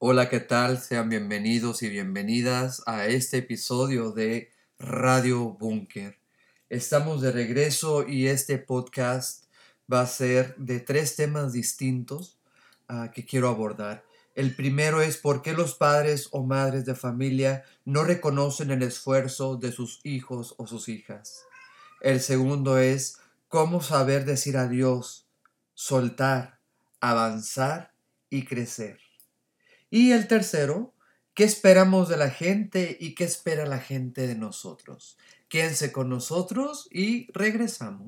Hola, ¿qué tal? Sean bienvenidos y bienvenidas a este episodio de Radio Bunker. Estamos de regreso y este podcast va a ser de tres temas distintos ah, que quiero abordar. El primero es por qué los padres o madres de familia no reconocen el esfuerzo de sus hijos o sus hijas. El segundo es cómo saber decir adiós, soltar, avanzar y crecer. Y el tercero, ¿qué esperamos de la gente y qué espera la gente de nosotros? Quédense con nosotros y regresamos.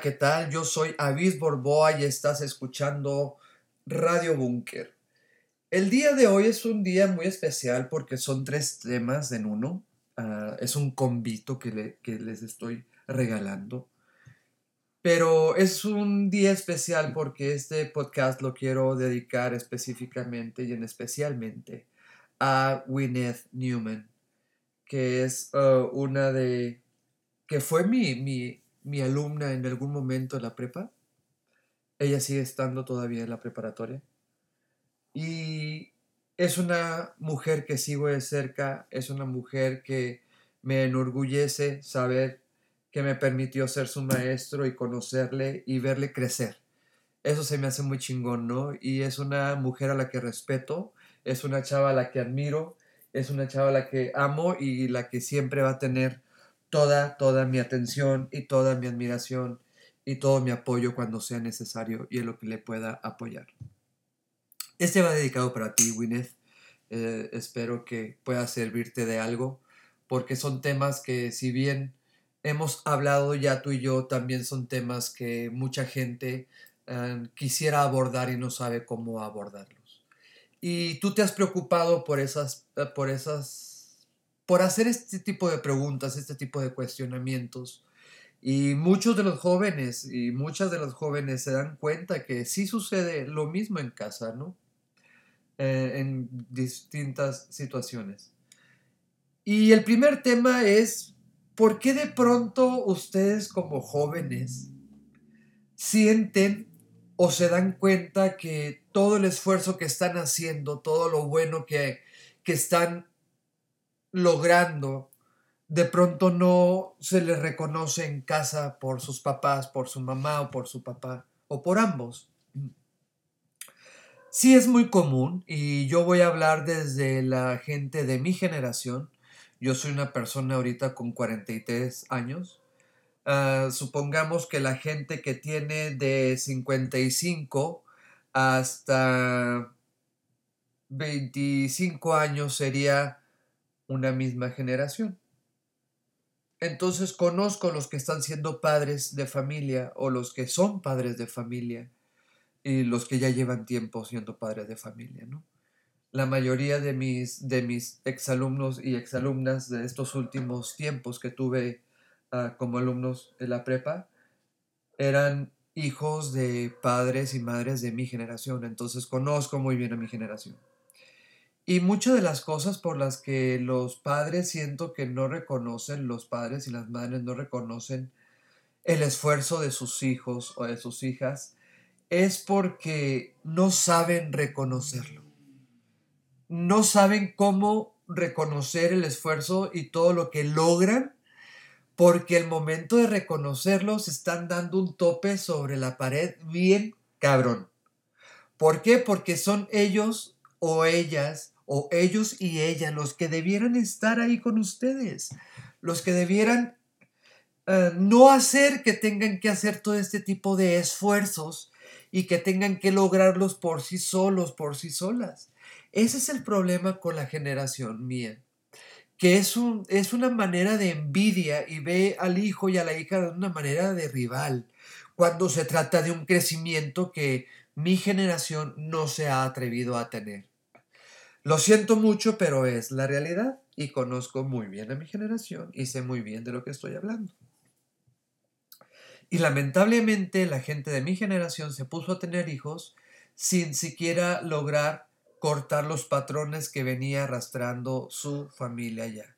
¿Qué tal? Yo soy Avis Borboa y estás escuchando Radio Bunker. El día de hoy es un día muy especial porque son tres temas en uno. Ah, es un convito que, que les estoy regalando. Pero es un día especial porque este podcast lo quiero dedicar específicamente y en especialmente a Gwyneth Newman, que es ah, una de... que fue mi, mi, mi alumna en algún momento en la prepa. Ella sigue estando todavía en la preparatoria. Y es una mujer que sigo de cerca, es una mujer que me enorgullece saber que me permitió ser su maestro y conocerle y verle crecer. Eso se me hace muy chingón, ¿no? Y es una mujer a la que respeto, es una chava a la que admiro, es una chava a la que amo y la que siempre va a tener toda, toda mi atención y toda mi admiración y todo mi apoyo cuando sea necesario y en lo que le pueda apoyar. Este va dedicado para ti, Gwyneth. Eh, espero que pueda servirte de algo, porque son temas que si bien hemos hablado ya tú y yo, también son temas que mucha gente eh, quisiera abordar y no sabe cómo abordarlos. Y tú te has preocupado por esas, eh, por esas por hacer este tipo de preguntas, este tipo de cuestionamientos. Y muchos de los jóvenes y muchas de las jóvenes se dan cuenta que sí sucede lo mismo en casa, ¿no? Eh, en distintas situaciones. Y el primer tema es, ¿por qué de pronto ustedes como jóvenes sienten o se dan cuenta que todo el esfuerzo que están haciendo, todo lo bueno que, que están logrando, de pronto no se le reconoce en casa por sus papás, por su mamá o por su papá, o por ambos. Sí es muy común y yo voy a hablar desde la gente de mi generación. Yo soy una persona ahorita con 43 años. Ah, supongamos que la gente que tiene de 55 hasta 25 años sería una misma generación. Entonces conozco los que están siendo padres de familia o los que son padres de familia y los que ya llevan tiempo siendo padres de familia, ¿no? La mayoría de mis, de mis exalumnos y exalumnas de estos últimos tiempos que tuve ah, como alumnos en la prepa eran hijos de padres y madres de mi generación, entonces conozco muy bien a mi generación. Y muchas de las cosas por las que los padres siento que no reconocen, los padres y las madres no reconocen el esfuerzo de sus hijos o de sus hijas, es porque no saben reconocerlo. No saben cómo reconocer el esfuerzo y todo lo que logran, porque el momento de reconocerlo se están dando un tope sobre la pared bien cabrón. ¿Por qué? Porque son ellos o ellas o ellos y ella los que debieran estar ahí con ustedes, los que debieran eh, no hacer que tengan que hacer todo este tipo de esfuerzos y que tengan que lograrlos por sí solos, por sí solas. Ese es el problema con la generación mía, que es, un, es una manera de envidia y ve al hijo y a la hija de una manera de rival, cuando se trata de un crecimiento que mi generación no se ha atrevido a tener. Lo siento mucho, pero es la realidad y conozco muy bien a mi generación y sé muy bien de lo que estoy hablando. Y lamentablemente la gente de mi generación se puso a tener hijos sin siquiera lograr cortar los patrones que venía arrastrando su familia ya.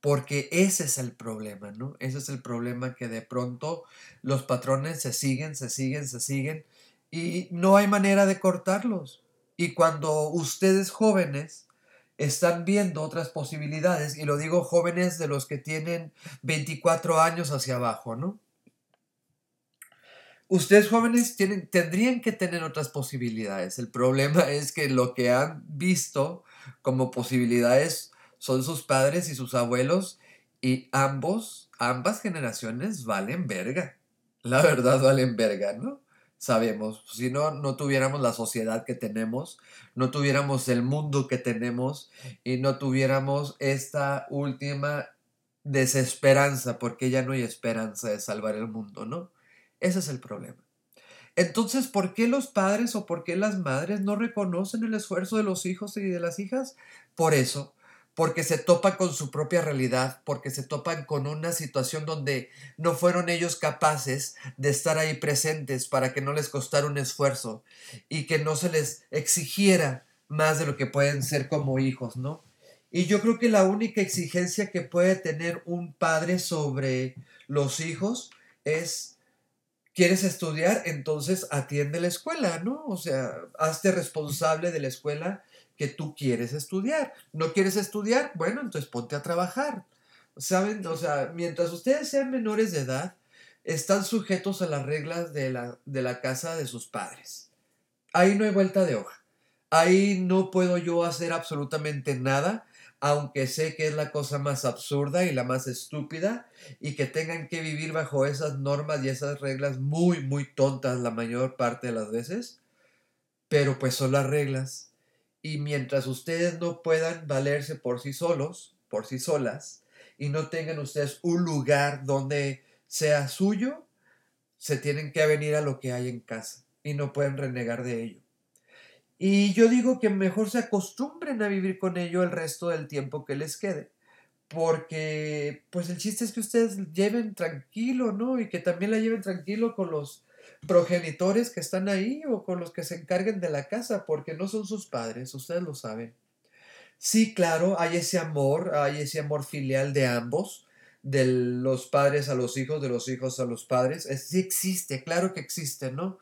Porque ese es el problema, ¿no? Ese es el problema que de pronto los patrones se siguen, se siguen, se siguen y no hay manera de cortarlos. Y cuando ustedes jóvenes están viendo otras posibilidades, y lo digo jóvenes de los que tienen 24 años hacia abajo, ¿no? Ustedes jóvenes tienen, tendrían que tener otras posibilidades. El problema es que lo que han visto como posibilidades son sus padres y sus abuelos y ambos, ambas generaciones valen verga. La verdad valen verga, ¿no? Sabemos, si no, no tuviéramos la sociedad que tenemos, no tuviéramos el mundo que tenemos y no tuviéramos esta última desesperanza, porque ya no hay esperanza de salvar el mundo, ¿no? Ese es el problema. Entonces, ¿por qué los padres o por qué las madres no reconocen el esfuerzo de los hijos y de las hijas? Por eso, porque se topan con su propia realidad, porque se topan con una situación donde no fueron ellos capaces de estar ahí presentes para que no les costara un esfuerzo y que no se les exigiera más de lo que pueden ser como hijos, ¿no? Y yo creo que la única exigencia que puede tener un padre sobre los hijos es ¿Quieres estudiar? Entonces atiende la escuela, ¿no? O sea, hazte responsable de la escuela que tú quieres estudiar. ¿No quieres estudiar? Bueno, entonces ponte a trabajar. ¿Saben? O sea, mientras ustedes sean menores de edad, están sujetos a las reglas de la, de la casa de sus padres. Ahí no hay vuelta de hoja. Ahí no puedo yo hacer absolutamente nada aunque sé que es la cosa más absurda y la más estúpida, y que tengan que vivir bajo esas normas y esas reglas muy, muy tontas la mayor parte de las veces, pero pues son las reglas. Y mientras ustedes no puedan valerse por sí solos, por sí solas, y no tengan ustedes un lugar donde sea suyo, se tienen que venir a lo que hay en casa y no pueden renegar de ello. Y yo digo que mejor se acostumbren a vivir con ello el resto del tiempo que les quede. Porque, pues el chiste es que ustedes lleven tranquilo, ¿no? Y que también la lleven tranquilo con los progenitores que están ahí o con los que se encarguen de la casa, porque no son sus padres, ustedes lo saben. Sí, claro, hay ese amor, hay ese amor filial de ambos, de los padres a los hijos, de los hijos a los padres. Sí existe, claro que existe, ¿no?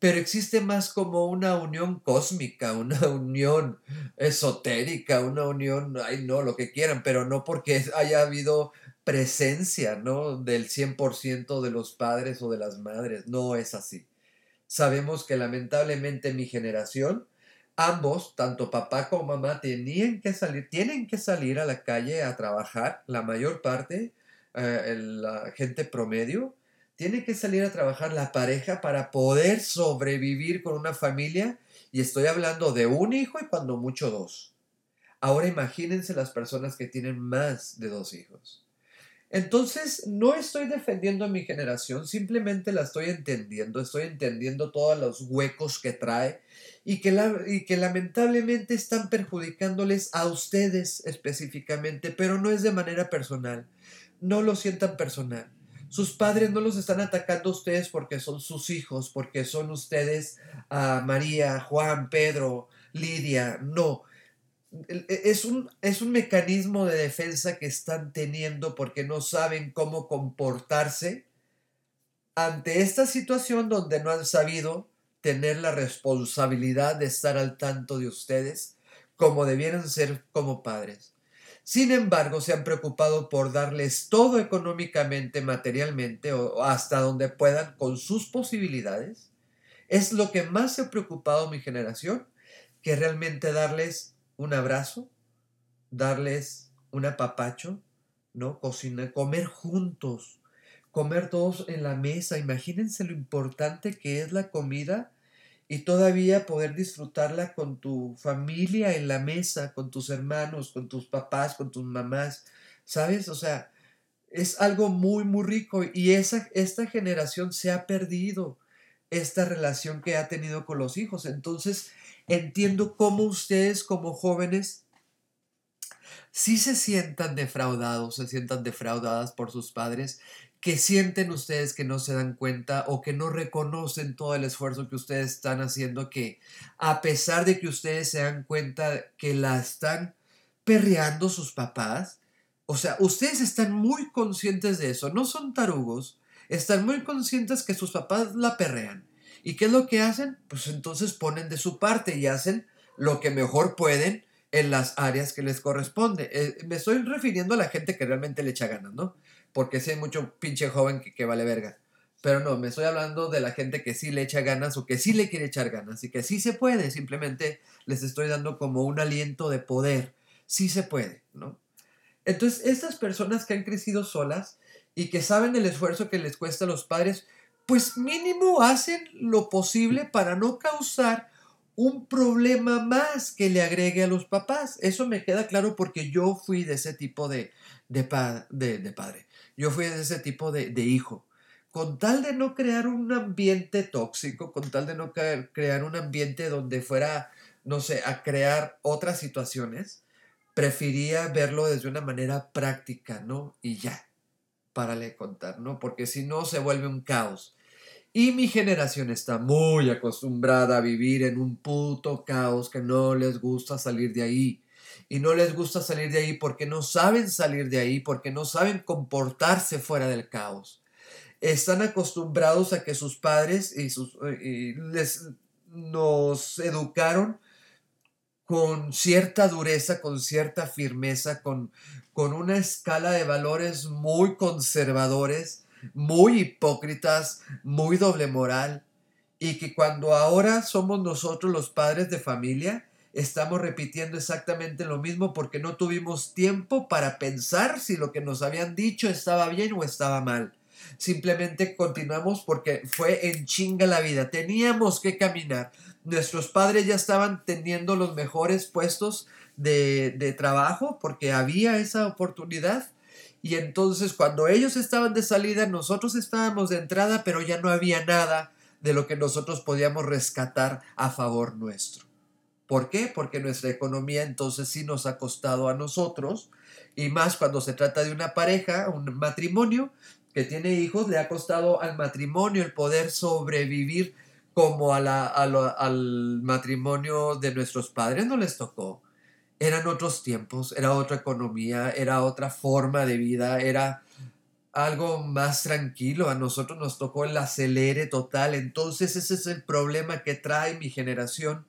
pero existe más como una unión cósmica, una unión esotérica, una unión, ay no, lo que quieran, pero no porque haya habido presencia, ¿no? Del 100% de los padres o de las madres, no es así. Sabemos que lamentablemente mi generación, ambos, tanto papá como mamá, tenían que salir, tienen que salir a la calle a trabajar, la mayor parte, eh, la gente promedio, tiene que salir a trabajar la pareja para poder sobrevivir con una familia. Y estoy hablando de un hijo y cuando mucho dos. Ahora imagínense las personas que tienen más de dos hijos. Entonces, no estoy defendiendo a mi generación, simplemente la estoy entendiendo, estoy entendiendo todos los huecos que trae y que, lamentablemente están perjudicándoles a ustedes específicamente, pero no es de manera personal. No lo sientan personal. Sus padres no los están atacando a ustedes porque son sus hijos, porque son ustedes a María, Juan, Pedro, Lidia. No. E, es un, es un mecanismo de defensa que están teniendo porque no saben cómo comportarse ante esta situación donde no han sabido tener la responsabilidad de estar al tanto de ustedes como debieran ser como padres. Sin embargo, se han preocupado por darles todo económicamente, materialmente o hasta donde puedan con sus posibilidades. Es lo que más se ha preocupado mi generación, que realmente darles un abrazo, darles un apapacho, ¿no? Cocinar, comer juntos, comer todos en la mesa. Imagínense lo importante que es la comida y todavía poder disfrutarla con tu familia en la mesa, con tus hermanos, con tus papás, con tus mamás, ¿sabes? O sea, es algo muy, muy rico y esa, esta generación se ha perdido esta relación que ha tenido con los hijos. Entonces, entiendo cómo ustedes como jóvenes si se sientan defraudados, se sientan defraudadas por sus padres, que sienten ustedes que no se dan cuenta o que no reconocen todo el esfuerzo que ustedes están haciendo, que a pesar de que ustedes se dan cuenta que la están perreando sus papás, o sea, ustedes están muy conscientes de eso, no son tarugos, están muy conscientes que sus papás la perrean. ¿Y qué es lo que hacen? Pues entonces ponen de su parte y hacen lo que mejor pueden en las áreas que les corresponde. Eh, me estoy refiriendo a la gente que realmente le echa ganas, ¿no? Porque hay mucho pinche joven que, que vale verga. Pero no, me estoy hablando de la gente que sí le echa ganas o que sí le quiere echar ganas y que sí se puede. Simplemente les estoy dando como un aliento de poder. Sí se puede, ¿no? Entonces, estas personas que han crecido solas y que saben el esfuerzo que les cuesta a los padres, pues mínimo hacen lo posible para no causar un problema más que le agregue a los papás. Eso me queda claro porque yo fui de ese tipo de, de, de, padre. Yo fui de ese tipo de, de, hijo. Con tal de no crear un ambiente tóxico, con tal de no crear un ambiente donde fuera, no sé, a crear otras situaciones, prefería verlo desde una manera práctica, ¿no? Y ya, párale contar, ¿no? Porque si no se vuelve un caos. Y mi generación está muy acostumbrada a vivir en un puto caos que no les gusta salir de ahí. Y no les gusta salir de ahí porque no saben salir de ahí, porque no saben comportarse fuera del caos. Están acostumbrados a que sus padres y sus, les, nos educaron con cierta dureza, con cierta firmeza, con, con una escala de valores muy conservadores muy hipócritas, muy doble moral, y que cuando ahora somos nosotros los padres de familia, estamos repitiendo exactamente lo mismo porque no tuvimos tiempo para pensar si lo que nos habían dicho estaba bien o estaba mal. Simplemente continuamos porque fue en chinga la vida. Teníamos que caminar. Nuestros padres ya estaban teniendo los mejores puestos de, de trabajo porque había esa oportunidad y entonces cuando ellos estaban de salida, nosotros estábamos de entrada, pero ya no había nada de lo que nosotros podíamos rescatar a favor nuestro. ¿Por qué? Porque nuestra economía entonces sí nos ha costado a nosotros, y más cuando se trata de una pareja, un matrimonio que tiene hijos, le ha costado al matrimonio el poder sobrevivir como a la, al matrimonio de nuestros padres no les tocó eran otros tiempos, era otra economía, era otra forma de vida, era algo más tranquilo. A nosotros nos tocó el acelere total. Entonces ese es el problema que trae mi generación,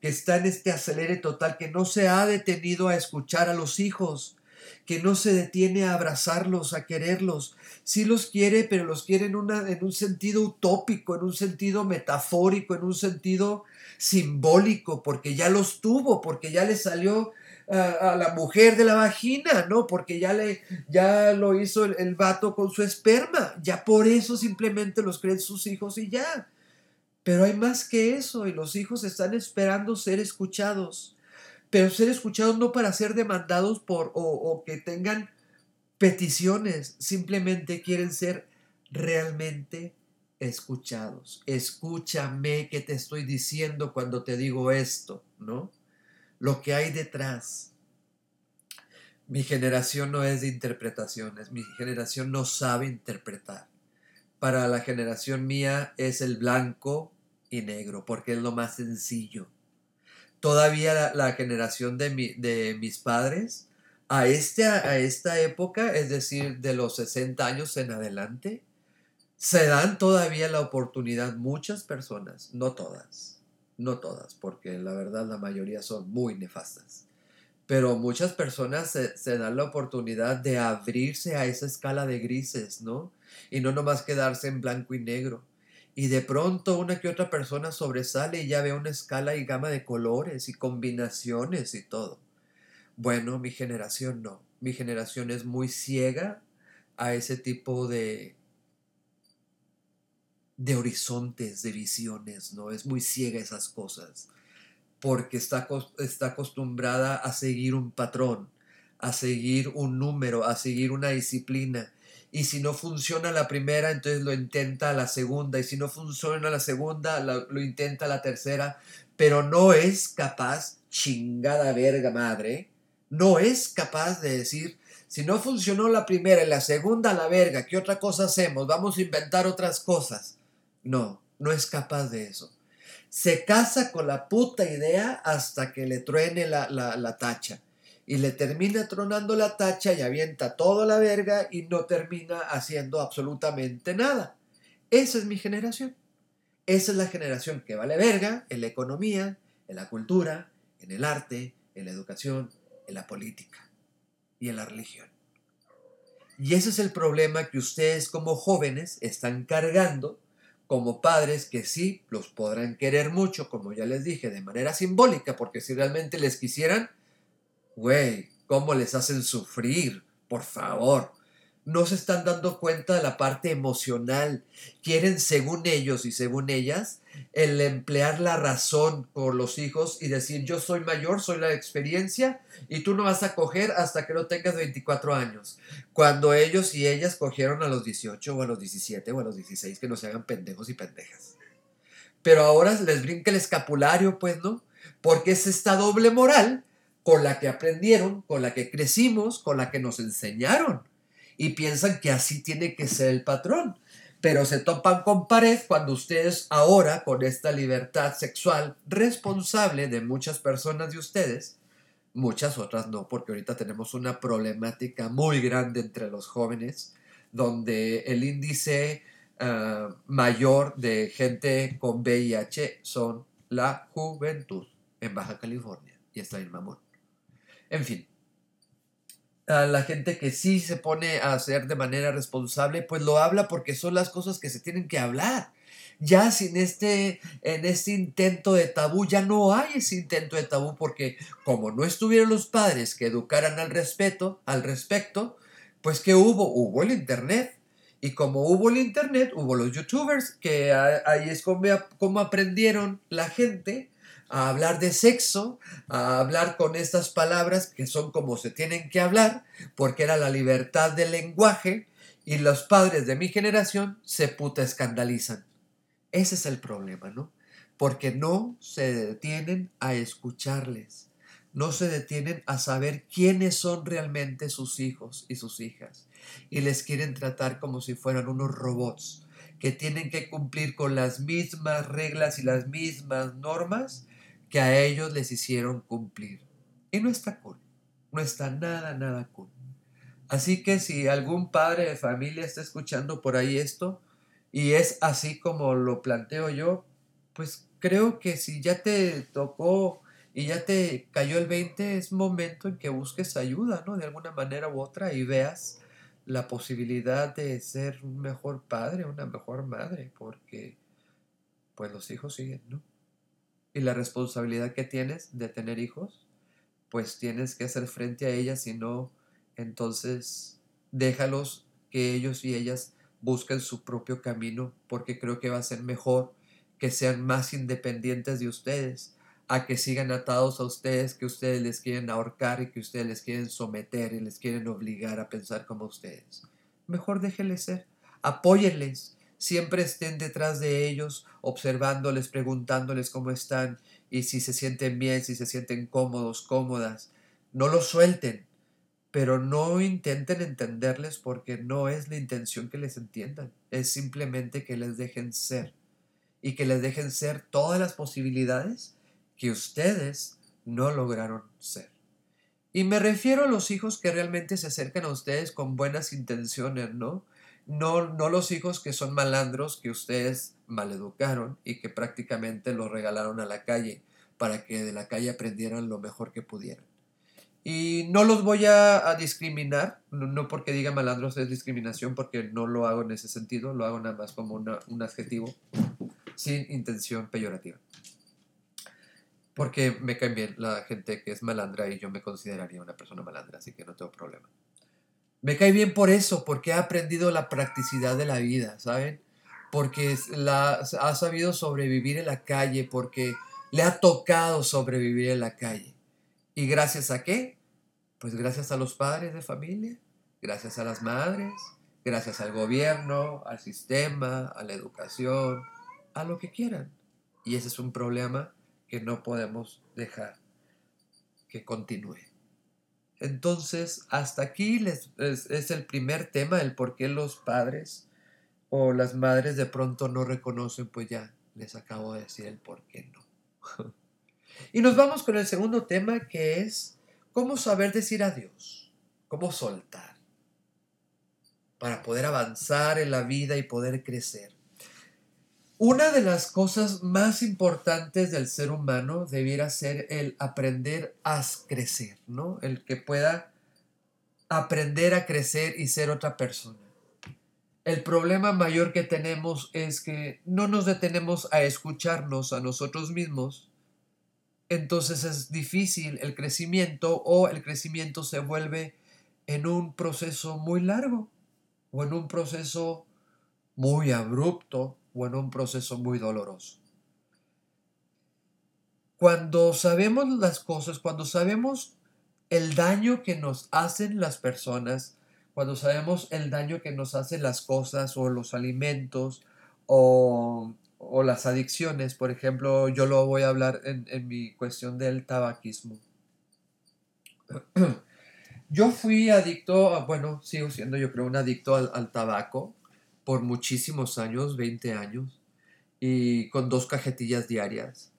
que está en este acelere total, que no se ha detenido a escuchar a los hijos, que no se detiene a abrazarlos, a quererlos. Sí los quiere, pero los quiere en, una, en un sentido utópico, en un sentido metafórico, en un sentido simbólico, porque ya los tuvo, porque ya le salió a, la mujer de la vagina, ¿no? Porque ya, le, ya lo hizo el, el vato con su esperma, ya por eso simplemente los creen sus hijos y ya. Pero hay más que eso y los hijos están esperando ser escuchados, pero ser escuchados no para ser demandados por o, o que tengan peticiones, simplemente quieren ser realmente escuchados. Escúchame que te estoy diciendo cuando te digo esto, ¿no? Lo que hay detrás. Mi generación no es de interpretaciones, mi generación no sabe interpretar. Para la generación mía es el blanco y negro, porque es lo más sencillo. Todavía la, generación de, de mis padres, a, este, a esta época, es decir, de los 60 años en adelante, se dan todavía la oportunidad muchas personas, no todas, no todas, porque la verdad la mayoría son muy nefastas, pero muchas personas se, dan la oportunidad de abrirse a esa escala de grises, ¿no? Y no nomás quedarse en blanco y negro. Y de pronto una que otra persona sobresale y ya ve una escala y gama de colores y combinaciones y todo. Bueno, mi generación no. Mi generación es muy ciega a ese tipo de, de horizontes, de visiones, ¿no? Es muy ciega esas cosas, porque está, está acostumbrada a seguir un patrón, a seguir un número, a seguir una disciplina. Y si no funciona la primera, entonces lo intenta la segunda. Y si no funciona la segunda, lo, intenta la tercera. Pero no es capaz, chingada verga madre, No es capaz de decir, si no funcionó la primera y la segunda la verga, ¿qué otra cosa hacemos? Vamos a inventar otras cosas. No, no es capaz de eso. Se casa con la puta idea hasta que le truene la, la, la tacha. Y le termina tronando la tacha y avienta toda la verga y no termina haciendo absolutamente nada. Esa es mi generación. Esa es la generación que vale verga en la economía, en la cultura, en el arte, en la educación, en la política y en la religión. Y ese es el problema que ustedes como jóvenes están cargando como padres que sí los podrán querer mucho, como ya les dije, de manera simbólica, porque si realmente les quisieran, güey, ¿cómo les hacen sufrir? Por favor no se están dando cuenta de la parte emocional. Quieren, según ellos y según ellas, el emplear la razón por los hijos y decir, yo soy mayor, soy la experiencia y tú no vas a coger hasta que no tengas 24 años. Cuando ellos y ellas cogieron a los 18 o a los 17 o a los 16, que no se hagan pendejos y pendejas. Pero ahora les brinca el escapulario, pues, ¿no? Porque es esta doble moral con la que aprendieron, con la que crecimos, con la que nos enseñaron y piensan que así tiene que ser el patrón. Pero se topan con pared cuando ustedes ahora, con esta libertad sexual responsable de muchas personas de ustedes, muchas otras no, porque ahorita tenemos una problemática muy grande entre los jóvenes, donde el índice ah, mayor de gente con VIH son la juventud en Baja California. Y está en mamón. En fin, a la gente que sí se pone a hacer de manera responsable, pues lo habla porque son las cosas que se tienen que hablar. Ya sin este, en este intento de tabú, ya no hay ese intento de tabú porque como no estuvieron los padres que educaran al respeto, al respecto, pues ¿qué hubo? Hubo el internet. Y como hubo el internet, hubo los youtubers, que ahí es como aprendieron la gente a hablar de sexo, a hablar con estas palabras que son como se tienen que hablar, porque era la libertad del lenguaje y los padres de mi generación se puta escandalizan. Ese es el problema, ¿no? Porque no se detienen a escucharles, no se detienen a saber quiénes son realmente sus hijos y sus hijas, y les quieren tratar como si fueran unos robots que tienen que cumplir con las mismas reglas y las mismas normas que a ellos les hicieron cumplir. Y no está cool, no está nada, nada cool. Así que si algún padre de familia está escuchando por ahí esto y es así como lo planteo yo, pues creo que si ya te tocó y ya te cayó el 20, es momento en que busques ayuda, ¿no? De alguna manera u otra y veas la posibilidad de ser un mejor padre, una mejor madre, porque pues los hijos siguen, ¿no? Y la responsabilidad que tienes de tener hijos, pues tienes que hacer frente a ellas, si no, entonces déjalos que ellos y ellas busquen su propio camino, porque creo que va a ser mejor que sean más independientes de ustedes, a que sigan atados a ustedes, que ustedes les quieren ahorcar y que ustedes les quieren someter y les quieren obligar a pensar como ustedes. Mejor déjenles ser, apóyenles, siempre estén detrás de ellos, observándoles, preguntándoles cómo están y si se sienten bien, si se sienten cómodos, cómodas. No los suelten, pero no intenten entenderles porque no es la intención que les entiendan, es simplemente que les dejen ser y que les dejen ser todas las posibilidades que ustedes no lograron ser. Y me refiero a los hijos que realmente se acercan a ustedes con buenas intenciones, ¿no? No, no los hijos que son malandros que ustedes maleducaron y que prácticamente los regalaron a la calle para que de la calle aprendieran lo mejor que pudieran. Y no los voy a, discriminar, no, porque diga malandros es discriminación, porque no lo hago en ese sentido, lo hago nada más como un adjetivo sin intención peyorativa. Porque me cae bien la gente que es malandra y yo me consideraría una persona malandra, así que no tengo problema. Me cae bien por eso, porque ha aprendido la practicidad de la vida, ¿saben? Porque la, ha sabido sobrevivir en la calle, porque le ha tocado sobrevivir en la calle. ¿Y gracias a qué? Pues gracias a los padres de familia, gracias a las madres, gracias al gobierno, al sistema, a la educación, a lo que quieran. Y ese es un problema que no podemos dejar que continúe. Entonces, hasta aquí les, es, es, el primer tema, el por qué los padres o las madres de pronto no reconocen, pues ya les acabo de decir el por qué no. y nos vamos con el segundo tema que es cómo saber decir adiós, cómo soltar para poder avanzar en la vida y poder crecer. Una de las cosas más importantes del ser humano debiera ser el aprender a crecer, ¿no? El que pueda aprender a crecer y ser otra persona. El problema mayor que tenemos es que no nos detenemos a escucharnos a nosotros mismos. Entonces es difícil el crecimiento o el crecimiento se vuelve en un proceso muy largo o en un proceso muy abrupto o en un proceso muy doloroso. Cuando sabemos las cosas, cuando sabemos el daño que nos hacen las personas, cuando sabemos el daño que nos hacen las cosas o los alimentos o, o las adicciones, por ejemplo, yo lo voy a hablar en, en mi cuestión del tabaquismo. Yo fui adicto, bueno, sigo siendo yo creo un adicto al tabaco por muchísimos años, 20 años, y con dos cajetillas diarias.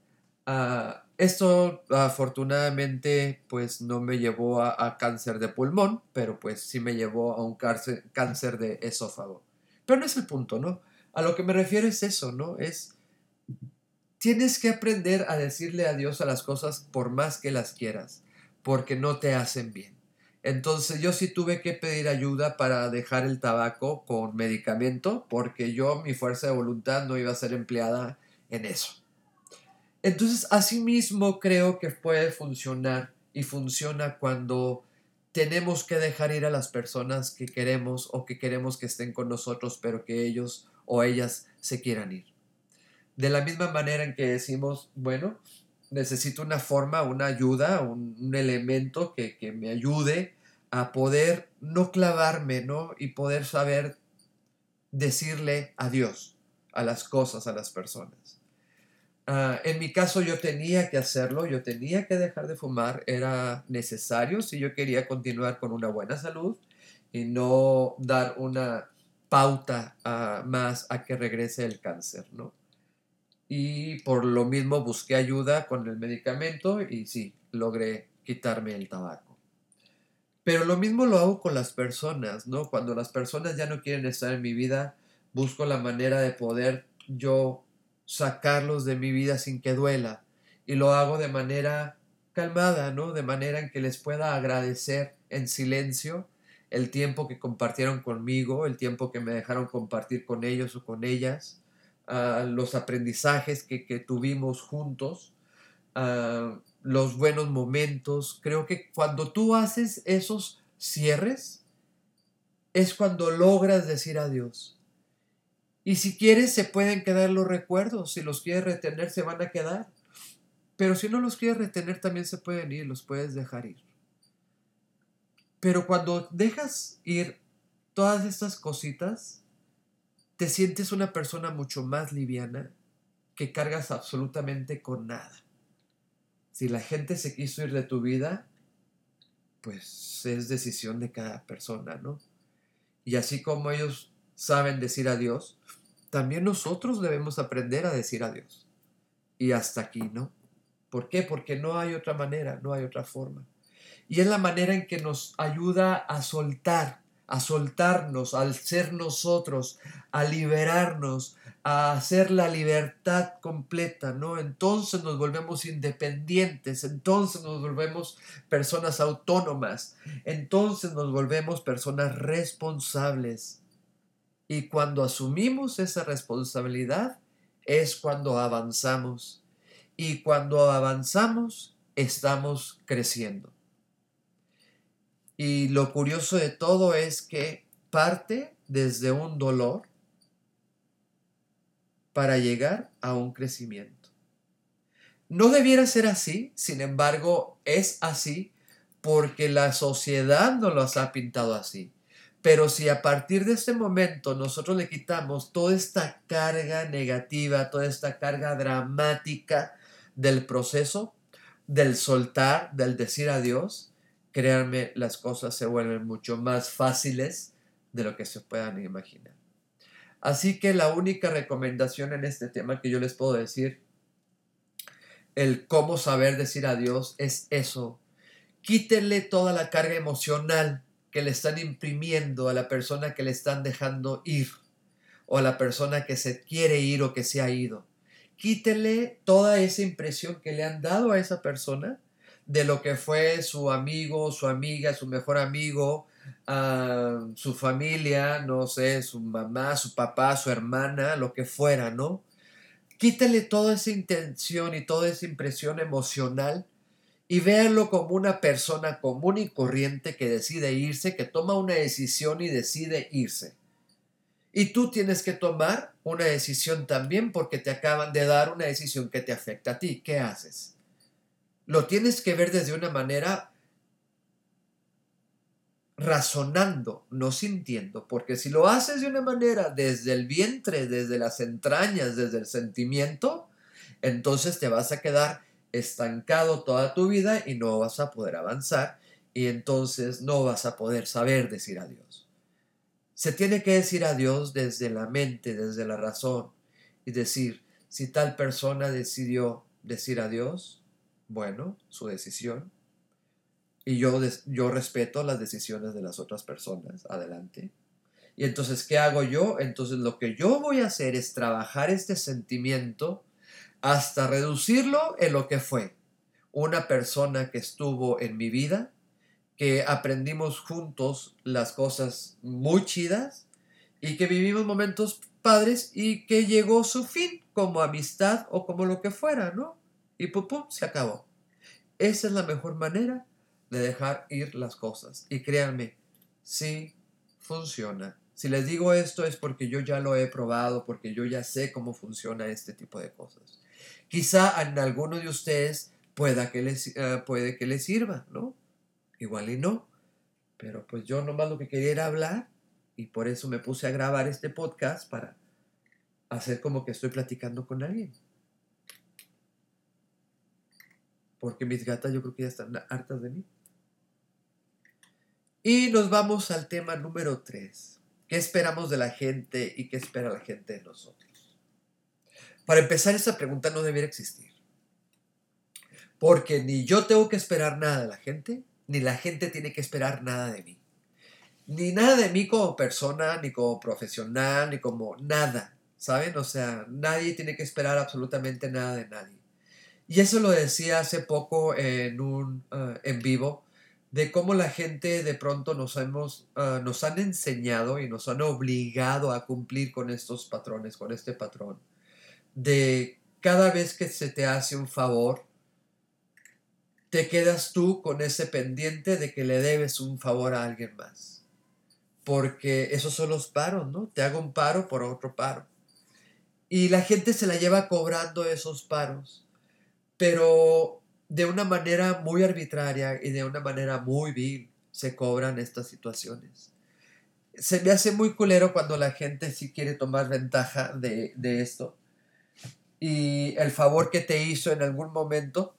Uh, esto afortunadamente pues no me llevó a, a, cáncer de pulmón, pero pues sí me llevó a un cáncer, de esófago. Pero no es el punto, ¿no? A lo que me refiero es eso, ¿no? Es, tienes que aprender a decirle adiós a las cosas por más que las quieras, porque no te hacen bien. Entonces yo sí tuve que pedir ayuda para dejar el tabaco con medicamento porque yo mi fuerza de voluntad no iba a ser empleada en eso. Entonces asimismo creo que puede funcionar y funciona cuando tenemos que dejar ir a las personas que queremos o que queremos que estén con nosotros pero que ellos o ellas se quieran ir. De la misma manera en que decimos, bueno, necesito una forma, una ayuda, un, elemento que, que, me ayude a poder no clavarme, ¿no? Y poder saber decirle adiós a las cosas, a las personas. Uh, en mi caso yo tenía que hacerlo, yo tenía que dejar de fumar, era necesario si yo quería continuar con una buena salud y no dar una pauta uh, más a que regrese el cáncer, ¿no? Y por lo mismo busqué ayuda con el medicamento y sí, logré quitarme el tabaco. Pero lo mismo lo hago con las personas, ¿no? Cuando las personas ya no quieren estar en mi vida, busco la manera de poder yo sacarlos de mi vida sin que duela. Y lo hago de manera calmada, ¿no? De manera en que les pueda agradecer en silencio el tiempo que compartieron conmigo, el tiempo que me dejaron compartir con ellos o con ellas, uh, los aprendizajes que, que tuvimos juntos, uh, los buenos momentos. Creo que cuando tú haces esos cierres, es cuando logras decir adiós. Y si quieres, se pueden quedar los recuerdos. Si los quieres retener, se van a quedar. Pero si no los quieres retener, también se pueden ir, los puedes dejar ir. Pero cuando dejas ir todas estas cositas, te sientes una persona mucho más liviana que cargas absolutamente con nada. Si la gente se quiso ir de tu vida, pues es decisión de cada persona, ¿no? Y así como ellos saben decir adiós, también nosotros debemos aprender a decir adiós. Y hasta aquí, ¿no? ¿Por qué? Porque no hay otra manera, no hay otra forma. Y es la manera en que nos ayuda a soltar, a soltarnos, al ser nosotros, a liberarnos, a hacer la libertad completa, ¿no? Entonces nos volvemos independientes, entonces nos volvemos personas autónomas, entonces nos volvemos personas responsables. Y cuando asumimos esa responsabilidad es cuando avanzamos. Y cuando avanzamos estamos creciendo. Y lo curioso de todo es que parte desde un dolor para llegar a un crecimiento. No debiera ser así, sin embargo, es así porque la sociedad nos los ha pintado así. Pero si a partir de este momento nosotros le quitamos toda esta carga negativa, toda esta carga dramática del proceso, del soltar, del decir adiós, créanme, las cosas se vuelven mucho más fáciles de lo que se puedan imaginar. Así que la única recomendación en este tema que yo les puedo decir, el cómo saber decir adiós, es eso. Quítenle toda la carga emocional que le están imprimiendo a la persona que le están dejando ir o a la persona que se quiere ir o que se ha ido. Quítele toda esa impresión que le han dado a esa persona de lo que fue su amigo, su amiga, su mejor amigo, uh, su familia, no sé, su mamá, su papá, su hermana, lo que fuera, ¿no? Quítele toda esa intención y toda esa impresión emocional y véanlo como una persona común y corriente que decide irse, que toma una decisión y decide irse. Y tú tienes que tomar una decisión también porque te acaban de dar una decisión que te afecta a ti. ¿Qué haces? Lo tienes que ver desde una manera razonando, no sintiendo, porque si lo haces de una manera desde el vientre, desde las entrañas, desde el sentimiento, entonces te vas a quedar estancado toda tu vida y no vas a poder avanzar y entonces no vas a poder saber decir adiós. Se tiene que decir adiós desde la mente, desde la razón y decir, si tal persona decidió decir adiós, bueno, su decisión. Y yo, yo respeto las decisiones de las otras personas. Adelante. Y entonces, ¿qué hago yo? Entonces, lo que yo voy a hacer es trabajar este sentimiento hasta reducirlo en lo que fue una persona que estuvo en mi vida, que aprendimos juntos las cosas muy chidas y que vivimos momentos padres y que llegó su fin como amistad o como lo que fuera, ¿no? Y pum, se acabó. Esa es la mejor manera de dejar ir las cosas. Y créanme, sí funciona. Si les digo esto es porque yo ya lo he probado, porque yo ya sé cómo funciona este tipo de cosas. Quizá en alguno de ustedes pueda que les, eh, puede que les sirva, ¿no? igual y no. Pero pues yo nomás lo que quería era hablar y por eso me puse a grabar este podcast para hacer como que estoy platicando con alguien. Porque mis gatas yo creo que ya están hartas de mí. Y nos vamos al tema número 3. ¿Qué esperamos de la gente y qué espera la gente de nosotros? Para empezar, esa pregunta no debiera existir. Porque ni yo tengo que esperar nada de la gente, ni la gente tiene que esperar nada de mí. Ni nada de mí como persona, ni como profesional, ni como nada, ¿saben? O sea, nadie tiene que esperar absolutamente nada de nadie. Y eso lo decía hace poco en un eh, en vivo, de cómo la gente de pronto nos, hemos, eh, nos han enseñado y nos han obligado a cumplir con estos patrones, con este patrón, de cada vez que se te hace un favor, te quedas tú con ese pendiente de que le debes un favor a alguien más. Porque esos son los paros, ¿no? Te hago un paro por otro paro. Y la gente se la lleva cobrando esos paros, pero de una manera muy arbitraria y de una manera muy vil se cobran estas situaciones. Se me hace muy culero cuando la gente sí quiere tomar ventaja de, de esto. Y el favor que te hizo en algún momento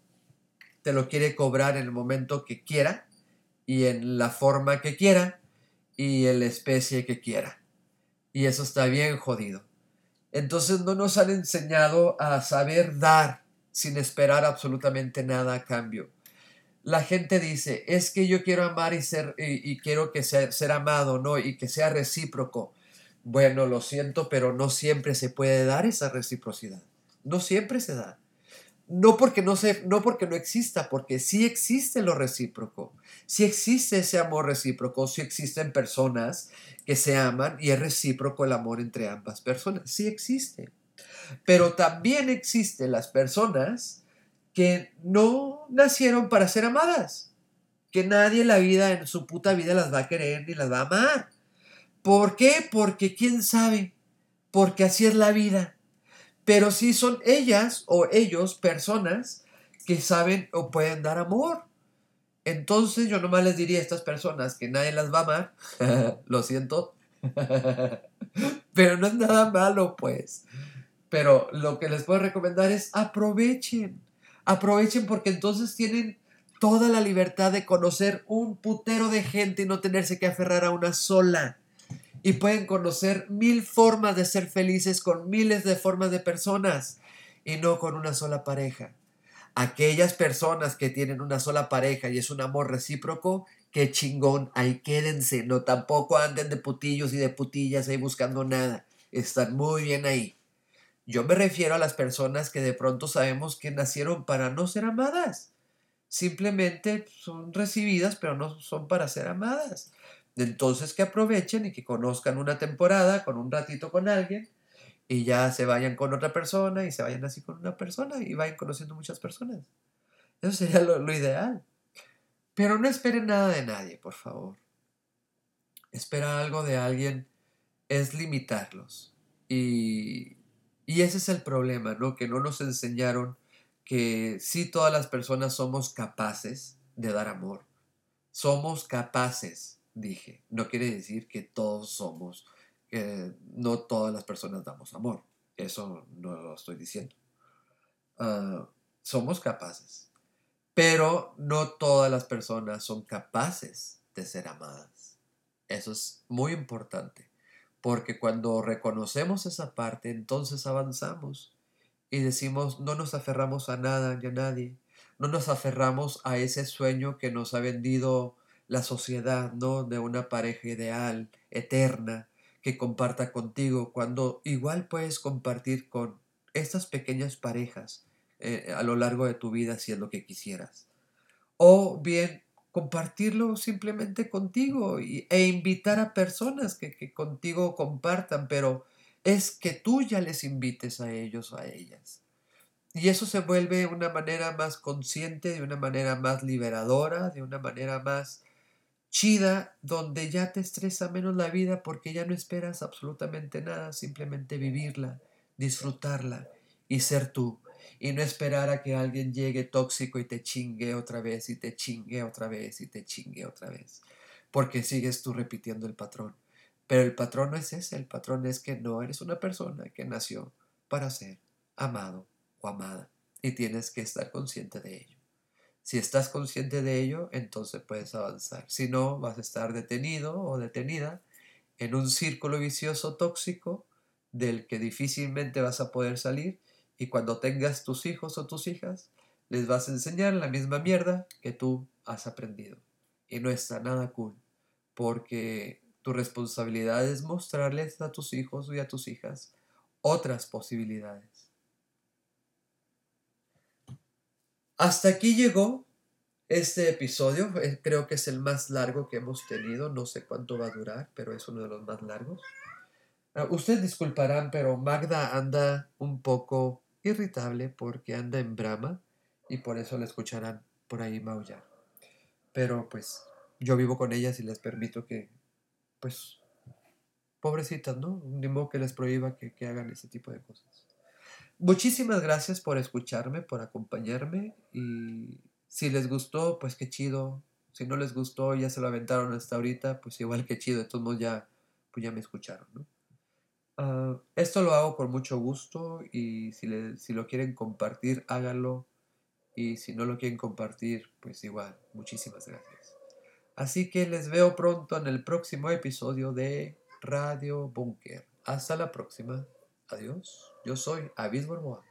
te lo quiere cobrar en el momento que quiera y en la forma que quiera y en la especie que quiera. Y eso está bien jodido. Entonces no nos han enseñado a saber dar sin esperar absolutamente nada a cambio. La gente dice, es que yo quiero amar y ser y, quiero que sea, ser amado, ¿no? Y que sea recíproco. Bueno, lo siento, pero no siempre se puede dar esa reciprocidad. No siempre se da no porque no, se, no porque no exista, porque sí existe lo recíproco, sí existe ese amor recíproco, sí existen personas que se aman y es recíproco el amor entre ambas personas, sí existe. Pero también existen las personas que no nacieron para ser amadas, que nadie en la vida, en su puta vida, las va a querer ni las va a amar. ¿Por qué? Porque quién sabe, porque así es la vida pero sí son ellas o ellos personas que saben o pueden dar amor. Entonces yo nomás les diría a estas personas que nadie las va a amar, lo siento, pero no es nada malo pues. Pero lo que les puedo recomendar es aprovechen, aprovechen porque entonces tienen toda la libertad de conocer un putero de gente y no tenerse que aferrar a una sola. Y pueden conocer mil formas de ser felices con miles de formas de personas y no con una sola pareja. Aquellas personas que tienen una sola pareja y es un amor recíproco, qué chingón, ahí quédense, no tampoco anden de putillos y de putillas ahí buscando nada, están muy bien ahí. Yo me refiero a las personas que de pronto sabemos que nacieron para no ser amadas. Simplemente son recibidas, pero no son para ser amadas. Entonces que aprovechen y que conozcan una temporada con un ratito con alguien y ya se vayan con otra persona y se vayan así con una persona y vayan conociendo muchas personas. Eso sería lo, ideal. Pero no esperen nada de nadie, por favor. Esperar algo de alguien es limitarlos. Y y ese es el problema, ¿no? Que no nos enseñaron que sí todas las personas somos capaces de dar amor. Somos capaces, dije. No quiere decir que todos somos, que no todas las personas damos amor. Eso no lo estoy diciendo. Ah, somos capaces. Pero no todas las personas son capaces de ser amadas. Eso es muy importante. Porque cuando reconocemos esa parte, entonces avanzamos y decimos, no nos aferramos a nada ni a nadie, no nos aferramos a ese sueño que nos ha vendido la sociedad, ¿no? De una pareja ideal, eterna, que comparta contigo, cuando igual puedes compartir con estas pequeñas parejas eh, a lo largo de tu vida si es lo que quisieras. O bien compartirlo simplemente contigo e invitar a personas que, contigo compartan, pero es que tú ya les invites a ellos o a ellas. Y eso se vuelve una manera más consciente, de una manera más liberadora, de una manera más chida, donde ya te estresa menos la vida porque ya no esperas absolutamente nada, simplemente vivirla, disfrutarla y ser tú y no esperar a que alguien llegue tóxico y te chingue otra vez y te chingue otra vez y te chingue otra vez, porque sigues tú repitiendo el patrón. Pero el patrón no es ese, el patrón es que no eres una persona que nació para ser amado o amada y tienes que estar consciente de ello. Si estás consciente de ello, entonces puedes avanzar. Si no, vas a estar detenido o detenida en un círculo vicioso tóxico del que difícilmente vas a poder salir y cuando tengas tus hijos o tus hijas, les vas a enseñar la misma mierda que tú has aprendido. Y no está nada cool, porque tu responsabilidad es mostrarles a tus hijos y a tus hijas otras posibilidades. Hasta aquí llegó este episodio. Eh, creo que es el más largo que hemos tenido. No sé cuánto va a durar, pero es uno de los más largos. Ah, ustedes disculparán, pero Magda anda un poco irritable porque anda en brama y por eso la escucharán por ahí maullar. Pero pues yo vivo con ellas y les permito que, pues, pobrecitas, ¿no? Ni modo que les prohíba que, que hagan ese tipo de cosas. Muchísimas gracias por escucharme, por acompañarme y si les gustó, pues qué chido. Si no les gustó, ya se lo aventaron hasta ahorita, pues igual que chido. De todos modos ya, pues ya me escucharon, ¿no? Ah, esto lo hago con mucho gusto y si, si lo quieren compartir, háganlo. Y si no lo quieren compartir, pues igual, muchísimas gracias. Así que les veo pronto en el próximo episodio de Radio Bunker. Hasta la próxima. Adiós. Yo soy Avis Borboa.